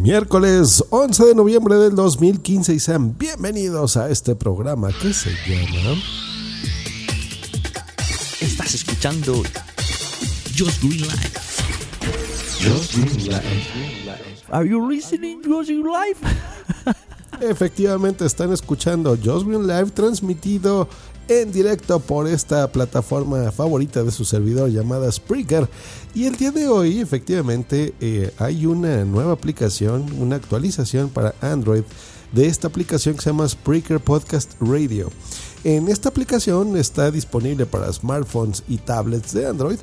Miércoles 11 de noviembre del 2015 y sean bienvenidos a este programa que se llama... Estás escuchando Just Green Life. Just Green Life. Are you listening Just Green Life? Efectivamente están escuchando Just Green Live transmitido en directo por esta plataforma favorita de su servidor llamada Spreaker. Y el día de hoy efectivamente eh, hay una nueva aplicación, una actualización para Android de esta aplicación que se llama Spreaker Podcast Radio. En esta aplicación está disponible para smartphones y tablets de Android,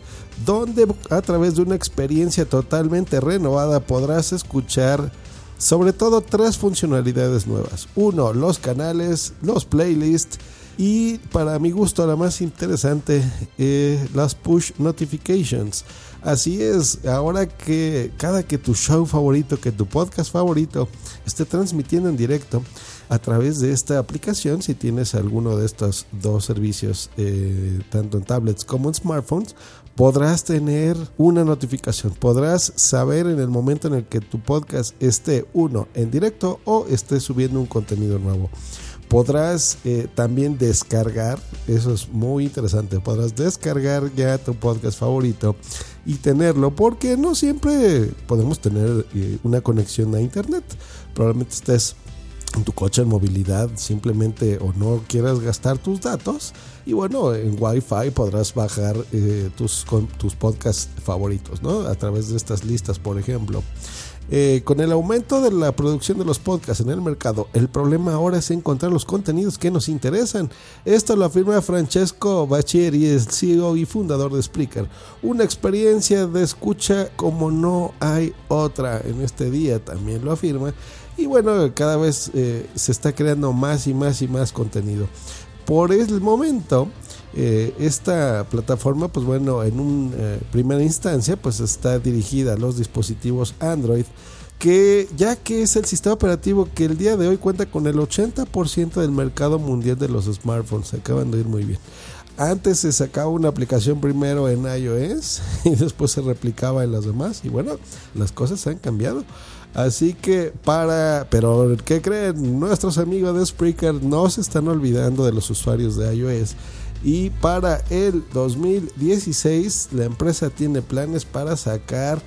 donde a través de una experiencia totalmente renovada podrás escuchar sobre todo tres funcionalidades nuevas. Uno, los canales, los playlists y para mi gusto la más interesante, eh, las push notifications. Así es, ahora que cada que tu show favorito, que tu podcast favorito esté transmitiendo en directo a través de esta aplicación, si tienes alguno de estos dos servicios, eh, tanto en tablets como en smartphones, podrás tener una notificación, podrás saber en el momento en el que tu podcast esté uno en directo o esté subiendo un contenido nuevo podrás eh, también descargar, eso es muy interesante, podrás descargar ya tu podcast favorito y tenerlo, porque no siempre podemos tener eh, una conexión a internet, probablemente estés en tu coche en movilidad simplemente o no quieras gastar tus datos y bueno en Wi-Fi podrás bajar eh, tus, tus podcasts favoritos ¿no? a través de estas listas por ejemplo eh, con el aumento de la producción de los podcasts en el mercado, el problema ahora es encontrar los contenidos que nos interesan. Esto lo afirma Francesco Bacchieri, el CEO y fundador de Spreaker. Una experiencia de escucha como no hay otra en este día, también lo afirma. Y bueno, cada vez eh, se está creando más y más y más contenido. Por el momento, eh, esta plataforma, pues bueno, en una eh, primera instancia, pues está dirigida a los dispositivos Android, que ya que es el sistema operativo que el día de hoy cuenta con el 80% del mercado mundial de los smartphones, se acaban de ir muy bien. Antes se sacaba una aplicación primero en iOS y después se replicaba en las demás y bueno, las cosas han cambiado. Así que para, pero ¿qué creen? Nuestros amigos de Spreaker no se están olvidando de los usuarios de iOS y para el 2016 la empresa tiene planes para sacar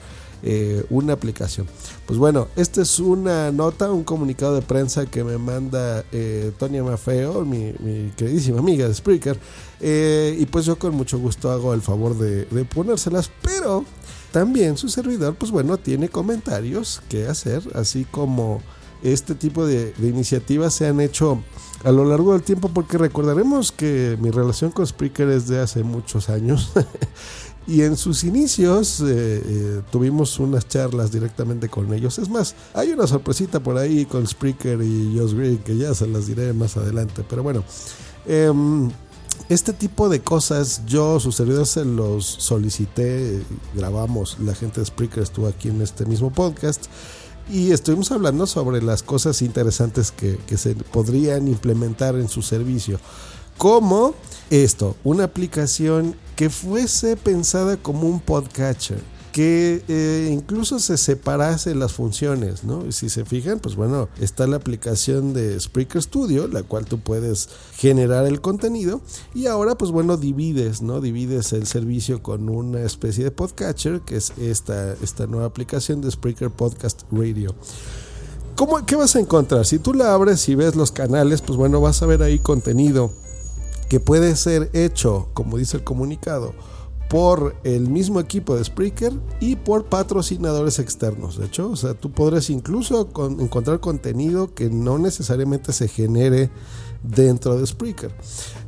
eh, una aplicación. Pues bueno, esta es una nota, un comunicado de prensa que me manda eh, Tonia Mafeo, mi, queridísima amiga de Spreaker. Eh, y pues yo con mucho gusto hago el favor de, de ponérselas, pero también su servidor, pues bueno, tiene comentarios que hacer, así como este tipo de, iniciativas se han hecho a lo largo del tiempo, porque recordaremos que mi relación con Spreaker es de hace muchos años. y en sus inicios eh, eh, tuvimos unas charlas directamente con ellos. Es más, hay una sorpresita por ahí con Spreaker y Josh Green que ya se las diré más adelante. Pero bueno, em, este tipo de cosas yo, sus servidores se los solicité, grabamos, la gente de Spreaker estuvo aquí en este mismo podcast y estuvimos hablando sobre las cosas interesantes que, se podrían implementar en su servicio. Como esto, una aplicación que fuese pensada como un podcatcher que eh, incluso se separase las funciones, ¿no? Y si se fijan, pues bueno, está la aplicación de Spreaker Studio, la cual tú puedes generar el contenido y ahora pues bueno, divides, ¿no? Divides el servicio con una especie de podcatcher, que es esta, esta nueva aplicación de Spreaker Podcast Radio. ¿Cómo, ¿Qué vas a encontrar? Si tú la abres y ves los canales, pues bueno, vas a ver ahí contenido que puede ser hecho, como dice el comunicado, por el mismo equipo de Spreaker y por patrocinadores externos. De hecho, o sea, tú podrás incluso encontrar contenido que no necesariamente se genere dentro de Spreaker.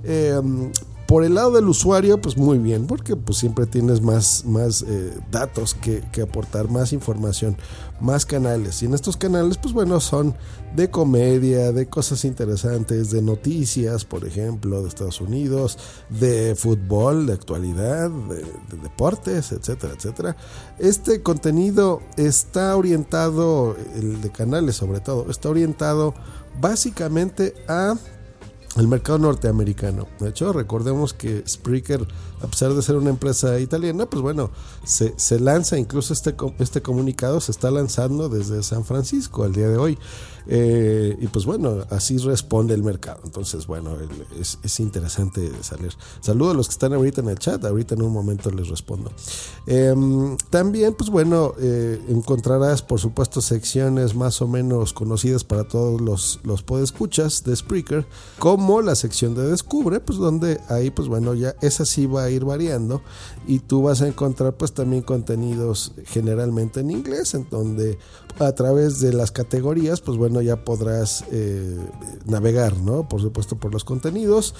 Em, por el lado del usuario, pues muy bien, porque pues siempre tienes más, más eh, datos que, aportar, más información, más canales. Y en estos canales, pues bueno, son de comedia, de cosas interesantes, de noticias, por ejemplo, de Estados Unidos, de fútbol, de actualidad, de, de deportes, etcétera, etcétera. Este contenido está orientado, el de canales sobre todo, está orientado básicamente a el mercado norteamericano. De hecho, recordemos que Spreaker, a pesar de ser una empresa italiana, pues bueno, se, se lanza, incluso este, este comunicado se está lanzando desde San Francisco al día de hoy. Eh, y pues bueno, así responde el mercado. Entonces, bueno, es, es, interesante salir. Saludo a los que están ahorita en el chat, ahorita en un momento les respondo. Eh, también, pues bueno, eh, encontrarás, por supuesto, secciones más o menos conocidas para todos los, los podescuchas de Spreaker, como la sección de Descubre, pues donde ahí, pues bueno, ya esa sí va a ir variando y tú vas a encontrar pues también contenidos generalmente en inglés, en donde a través de las categorías, pues bueno, ya podrás eh, navegar, ¿no? Por supuesto, por los contenidos.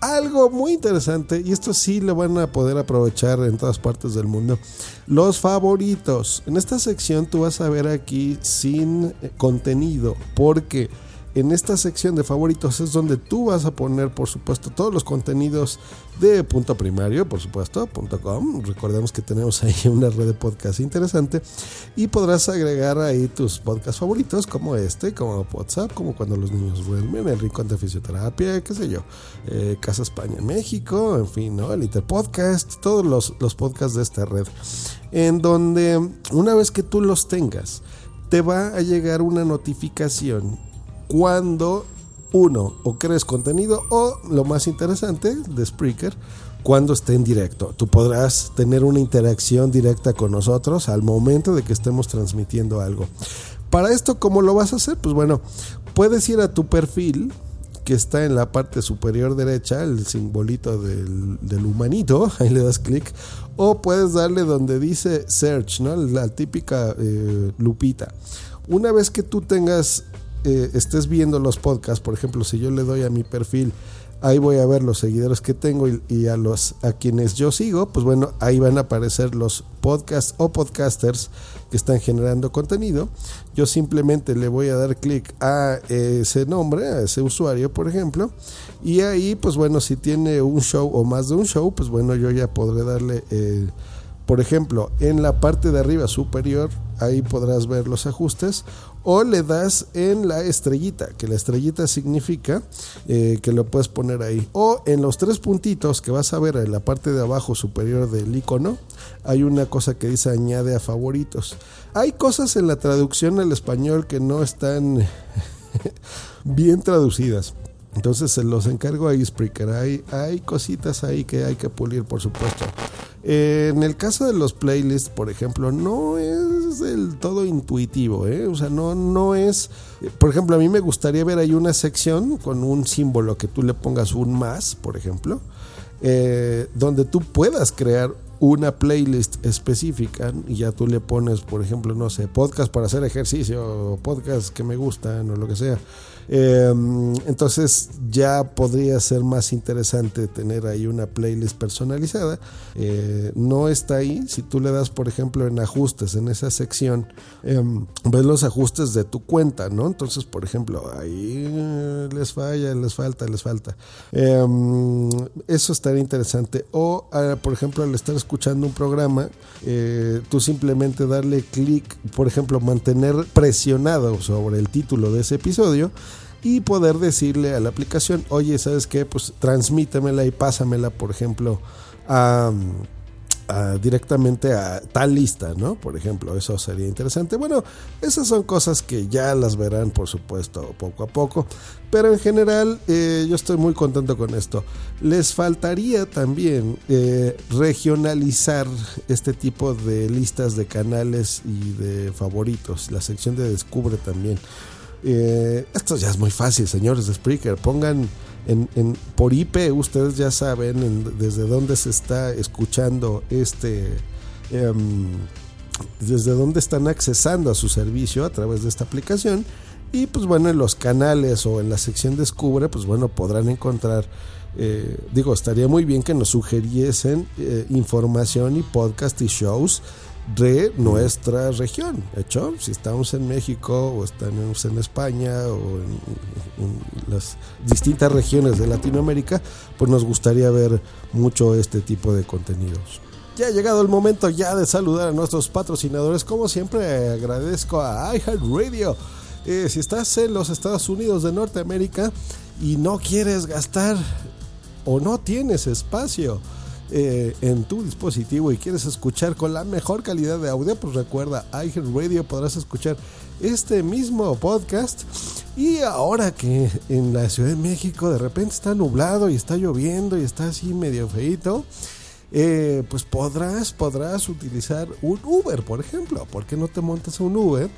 Algo muy interesante, y esto sí lo van a poder aprovechar en todas partes del mundo. Los favoritos. En esta sección tú vas a ver aquí sin contenido, porque en esta sección de favoritos es donde tú vas a poner, por supuesto, todos los contenidos de punto primario, por supuesto, .com. Recordemos que tenemos ahí una red de podcast interesante y podrás agregar ahí tus podcasts favoritos como este, como WhatsApp, como cuando los niños duermen, el rincón de fisioterapia, qué sé yo, eh, Casa España México, en fin, ¿no? El Interpodcast, todos los, los podcasts de esta red, en donde una vez que tú los tengas, te va a llegar una notificación cuando uno o crees contenido o lo más interesante de Spreaker cuando esté en directo. Tú podrás tener una interacción directa con nosotros al momento de que estemos transmitiendo algo. Para esto, ¿cómo lo vas a hacer? Pues bueno, puedes ir a tu perfil que está en la parte superior derecha, el simbolito del, humanito, ahí le das clic, o puedes darle donde dice search, ¿no? la típica eh, lupita. Una vez que tú tengas eh, estés viendo los podcasts, por ejemplo, si yo le doy a mi perfil, ahí voy a ver los seguidores que tengo y, a los a quienes yo sigo, pues bueno, ahí van a aparecer los podcasts o podcasters que están generando contenido. Yo simplemente le voy a dar clic a ese nombre, a ese usuario, por ejemplo, y ahí, pues bueno, si tiene un show o más de un show, pues bueno, yo ya podré darle eh, por ejemplo, en la parte de arriba superior, ahí podrás ver los ajustes, o le das en la estrellita, que la estrellita significa eh, que lo puedes poner ahí, o en los tres puntitos que vas a ver en la parte de abajo superior del icono, hay una cosa que dice añade a favoritos. Hay cosas en la traducción al español que no están bien traducidas. Entonces se los encargo a Spreaker. Hay, hay cositas ahí que hay que pulir, por supuesto. En el caso de los playlists, por ejemplo, no es del todo intuitivo, ¿eh? O sea, no, no es. Por ejemplo, a mí me gustaría ver ahí una sección con un símbolo que tú le pongas un más, por ejemplo, eh, donde tú puedas crear una playlist específica y ya tú le pones, por ejemplo, no sé, podcast para hacer ejercicio, podcast que me gustan o lo que sea. Em, entonces ya podría ser más interesante tener ahí una playlist personalizada. Eh, no está ahí. Si tú le das, por ejemplo, en ajustes, en esa sección, em, ves los ajustes de tu cuenta, ¿no? Entonces, por ejemplo, ahí eh, les falla, les falta, les falta. Em, eso estaría interesante. O, ah, por ejemplo, al estar escuchando un programa, eh, tú simplemente darle clic, por ejemplo, mantener presionado sobre el título de ese episodio y poder decirle a la aplicación, oye, ¿sabes qué? Pues transmítemela y pásamela, por ejemplo, a, directamente a tal lista, ¿no? Por ejemplo, eso sería interesante. Bueno, esas son cosas que ya las verán, por supuesto, poco a poco. Pero en general, eh, yo estoy muy contento con esto. Les faltaría también eh, regionalizar este tipo de listas de canales y de favoritos. La sección de Descubre también. Eh, esto ya es muy fácil, señores de Spreaker. Pongan en, por IP, ustedes ya saben desde dónde se está escuchando este. Em, desde dónde están accesando a su servicio a través de esta aplicación. Y pues bueno, en los canales o en la sección Descubre, pues bueno, podrán encontrar. Eh, digo, estaría muy bien que nos sugiriesen eh, información y podcast y shows de nuestra región. hecho, si estamos en México o estamos en España o en, las distintas regiones de Latinoamérica, pues nos gustaría ver mucho este tipo de contenidos. Ya ha llegado el momento ya de saludar a nuestros patrocinadores. Como siempre, agradezco a iHeartRadio. Eh, si estás en los Estados Unidos de Norteamérica, y no quieres gastar o no tienes espacio eh, en tu dispositivo y quieres escuchar con la mejor calidad de audio, pues recuerda, Radio podrás escuchar este mismo podcast. Y ahora que en la Ciudad de México de repente está nublado y está lloviendo y está así medio feito, eh, pues podrás, podrás utilizar un Uber, por ejemplo. ¿Por qué no te montas un Uber?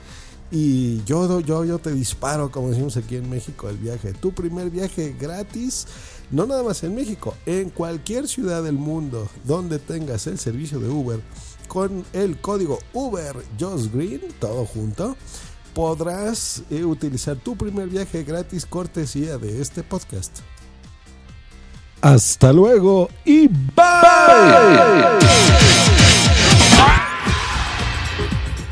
Y yo, yo, yo te disparo, como decimos aquí en México, el viaje. Tu primer viaje gratis, no nada más en México, en cualquier ciudad del mundo donde tengas el servicio de Uber con el código Uber Just Green, todo junto, podrás eh, utilizar tu primer viaje gratis cortesía de este podcast. Hasta luego y bye.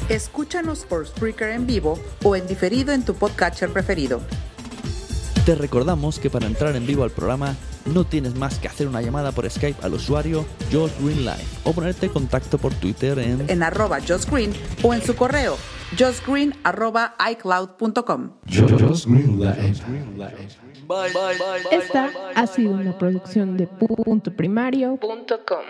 Escúchanos por Spreaker en vivo o en diferido en tu podcatcher preferido. Te recordamos que para entrar en vivo al programa no tienes más que hacer una llamada por Skype al usuario Josh Green Live o ponerte en contacto por Twitter en, en arroba Josh Green o en su correo josgreen arroba icloud.com. Esta ha sido una producción de puntoprimario.com.